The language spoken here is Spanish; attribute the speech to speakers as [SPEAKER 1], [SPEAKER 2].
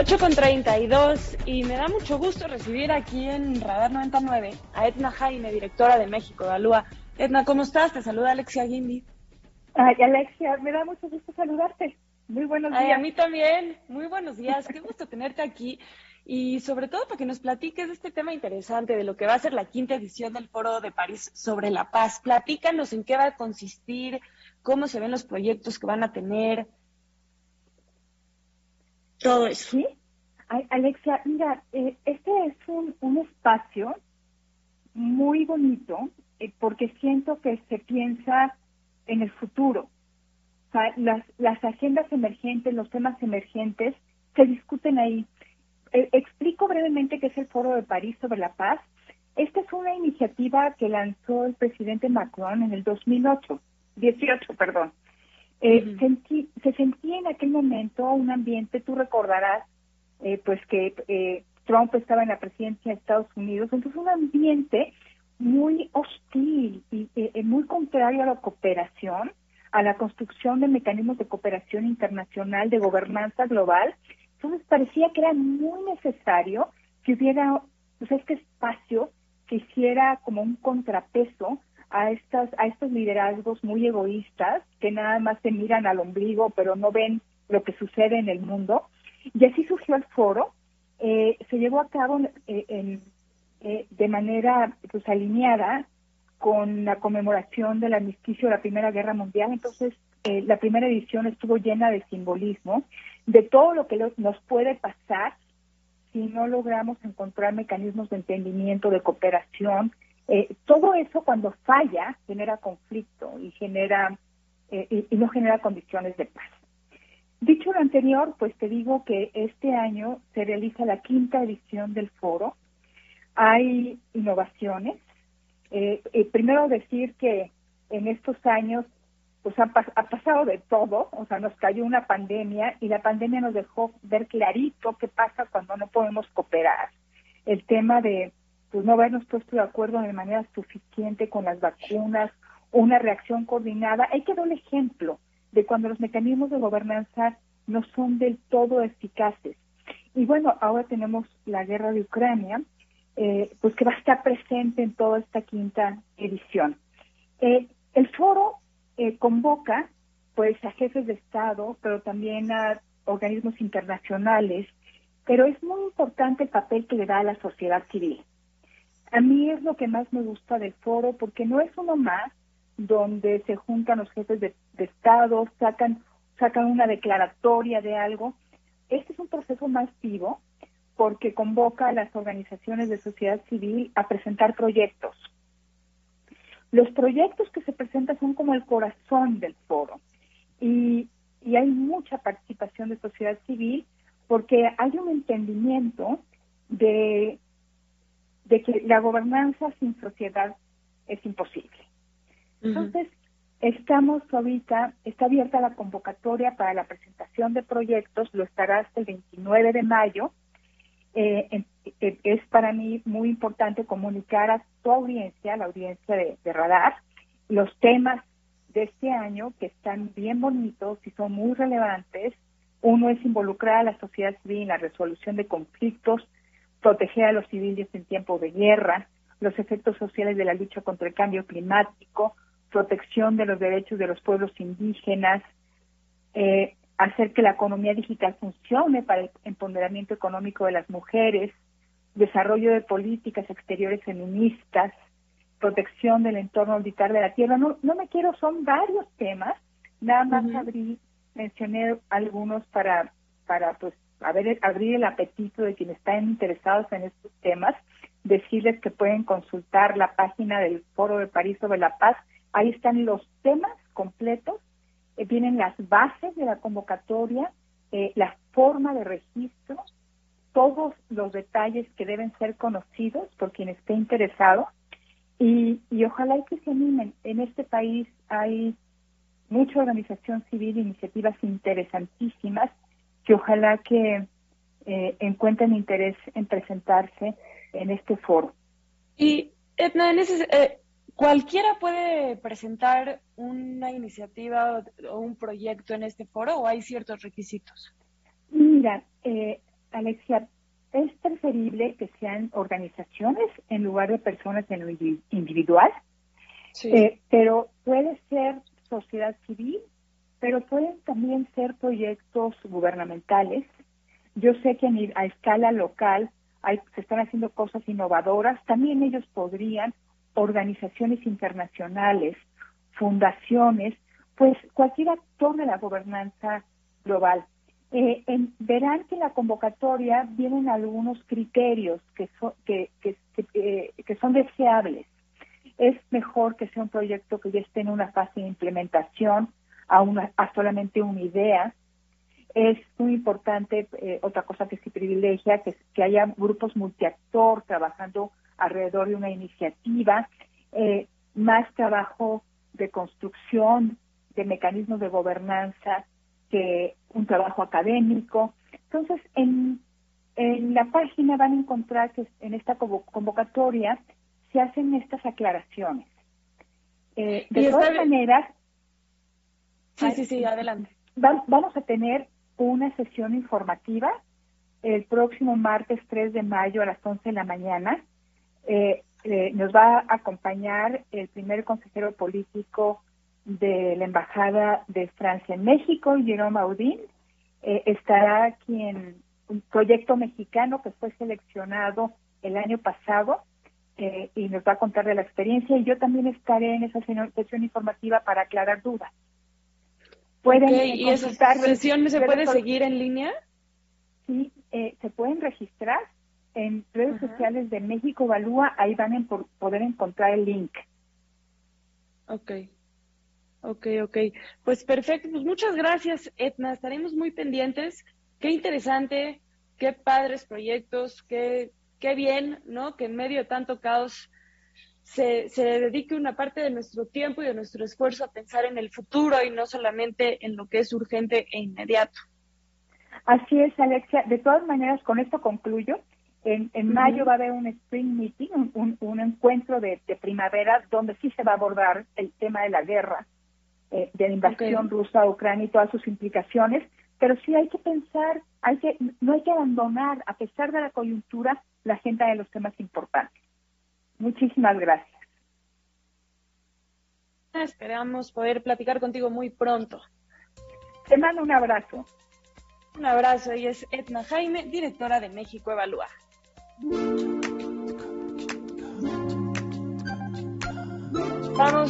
[SPEAKER 1] 8 con 32 y me da mucho gusto recibir aquí en Radar 99 a Edna Jaime, directora de México de Alúa. Edna, ¿cómo estás? Te saluda Alexia Guindi.
[SPEAKER 2] Ay, Alexia, me da mucho gusto saludarte. Muy buenos días.
[SPEAKER 1] Ay, a mí también. Muy buenos días. Qué gusto tenerte aquí. Y sobre todo para que nos platiques de este tema interesante, de lo que va a ser la quinta edición del Foro de París sobre la paz. Platícanos en qué va a consistir, cómo se ven los proyectos que van a tener.
[SPEAKER 2] Todo eso. ¿Sí? Alexia, mira, eh, este es un, un espacio muy bonito eh, porque siento que se piensa en el futuro. Las, las agendas emergentes, los temas emergentes se discuten ahí. Eh, explico brevemente qué es el Foro de París sobre la Paz. Esta es una iniciativa que lanzó el presidente Macron en el 2008, 18, perdón. Eh, se sentía en aquel momento un ambiente, tú recordarás, eh, pues que eh, Trump estaba en la presidencia de Estados Unidos, entonces un ambiente muy hostil y eh, muy contrario a la cooperación, a la construcción de mecanismos de cooperación internacional, de gobernanza global. Entonces parecía que era muy necesario que hubiera pues, este espacio que hiciera como un contrapeso a estas a estos liderazgos muy egoístas que nada más se miran al ombligo pero no ven lo que sucede en el mundo y así surgió el foro eh, se llevó a cabo eh, eh, de manera pues alineada con la conmemoración del armisticio de la Primera Guerra Mundial. Entonces, eh, la primera edición estuvo llena de simbolismo, de todo lo que nos puede pasar si no logramos encontrar mecanismos de entendimiento, de cooperación. Eh, todo eso cuando falla genera conflicto y genera y, y no genera condiciones de paz. Dicho lo anterior, pues te digo que este año se realiza la quinta edición del foro hay innovaciones. Eh, eh, primero decir que en estos años pues ha, pasado de todo, o sea, nos cayó una pandemia y la pandemia nos dejó ver clarito qué pasa cuando no podemos cooperar. El tema de pues no habernos puesto de acuerdo de manera suficiente con las vacunas, una reacción coordinada. Hay que dar un ejemplo de cuando los mecanismos de gobernanza no son del todo eficaces. Y bueno, ahora tenemos la guerra de Ucrania, eh, pues que va a estar presente en toda esta quinta edición. Eh, el foro eh, convoca pues a jefes de Estado, pero también a organismos internacionales, pero es muy importante el papel que le da a la sociedad civil. A mí es lo que más me gusta del foro porque no es uno más donde se juntan los jefes de, Estado, sacan, sacan una declaratoria de algo. Este es un proceso más vivo porque convoca a las organizaciones de sociedad civil a presentar proyectos. Los proyectos que se presentan son como el corazón del foro y, hay mucha participación de sociedad civil porque hay un entendimiento de, de que la gobernanza sin sociedad es imposible. Entonces, estamos ahorita, está abierta la convocatoria para la presentación de proyectos, lo estará hasta el 29 de mayo eh, es para mí muy importante comunicar a tu audiencia, la audiencia de, Radar, los temas de este año que están bien bonitos y son muy relevantes. Uno es involucrar a la sociedad civil en la resolución de conflictos, proteger a los civiles en tiempo de guerra, los efectos sociales de la lucha contra el cambio climático, protección de los derechos de los pueblos indígenas, eh, hacer que la economía digital funcione para el empoderamiento económico de las mujeres, desarrollo de políticas exteriores feministas, protección del entorno orbital de la Tierra. No, no me quiero, son varios temas. Nada más abrí, mencioné algunos para, para pues, ver, abrir el apetito de quienes están interesados en estos temas, decirles que pueden consultar la página del Foro de París sobre la Paz. Ahí están los temas completos eh, vienen las bases de la convocatoria, eh, la forma de registro, todos los detalles que deben ser conocidos por quien esté interesado y, y ojalá que se animen. En este país hay mucha organización civil, iniciativas interesantísimas que ojalá que eh, encuentren interés en presentarse en este foro.
[SPEAKER 1] Y Edna, en ese, eh, ¿Cualquiera puede presentar una iniciativa o un proyecto en este foro o hay ciertos requisitos?
[SPEAKER 2] Mira, eh, Alexia, es preferible que sean organizaciones en lugar de personas en lo individual, eh, pero puede ser sociedad civil, pero pueden también ser proyectos gubernamentales. Yo sé que a escala local hay, se están haciendo cosas innovadoras, también ellos podrían, organizaciones internacionales, fundaciones, pues cualquier actor de la gobernanza global. Eh, verán que en la convocatoria vienen algunos criterios que, que, eh, que, son deseables. Es mejor que sea un proyecto que ya esté en una fase de implementación a, a solamente una idea. Es muy importante, eh, otra cosa que se privilegia, que, que haya grupos multiactor trabajando alrededor de una iniciativa, más trabajo de construcción de mecanismos de gobernanza que un trabajo académico. Entonces, en, en la página van a encontrar que en esta convocatoria se hacen estas aclaraciones. Eh, de todas maneras,
[SPEAKER 1] sí, sí, sí, adelante.
[SPEAKER 2] vamos a tener una sesión informativa el próximo martes 3 de mayo a las 11 de la mañana. Eh, eh, nos va a acompañar el primer consejero político de la Embajada de Francia en México, Jerome Audin. Eh, estará aquí en un proyecto mexicano que fue seleccionado el año pasado eh, y nos va a contar de la experiencia y yo también estaré en esa sesión informativa para aclarar dudas.
[SPEAKER 1] ¿Pueden ¿Y esa sesión se puede seguir en línea?
[SPEAKER 2] Sí, eh, se pueden registrar en redes sociales de México Evalúa, ahí van a poder encontrar el link.
[SPEAKER 1] Ok. Ok, ok. Pues perfecto. Pues muchas gracias, Etna. Estaremos muy pendientes. Qué interesante, qué padres proyectos, qué, qué bien, ¿no? Que en medio de tanto caos se, se dedique una parte de nuestro tiempo y de nuestro esfuerzo a pensar en el futuro y no solamente en lo que es urgente e inmediato.
[SPEAKER 2] Así es, Alexia. De todas maneras, con esto concluyo. En, en mayo va a haber un spring meeting, un, un, encuentro de, de, primavera, donde sí se va a abordar el tema de la guerra eh, de la invasión rusa a Ucrania y todas sus implicaciones, pero sí hay que pensar, hay que no hay que abandonar, a pesar de la coyuntura, la agenda de los temas importantes. Muchísimas gracias.
[SPEAKER 1] Esperamos poder platicar contigo muy pronto.
[SPEAKER 2] Te mando un abrazo.
[SPEAKER 1] Un abrazo. y es Etna Jaime, directora de México Evalúa. Vamos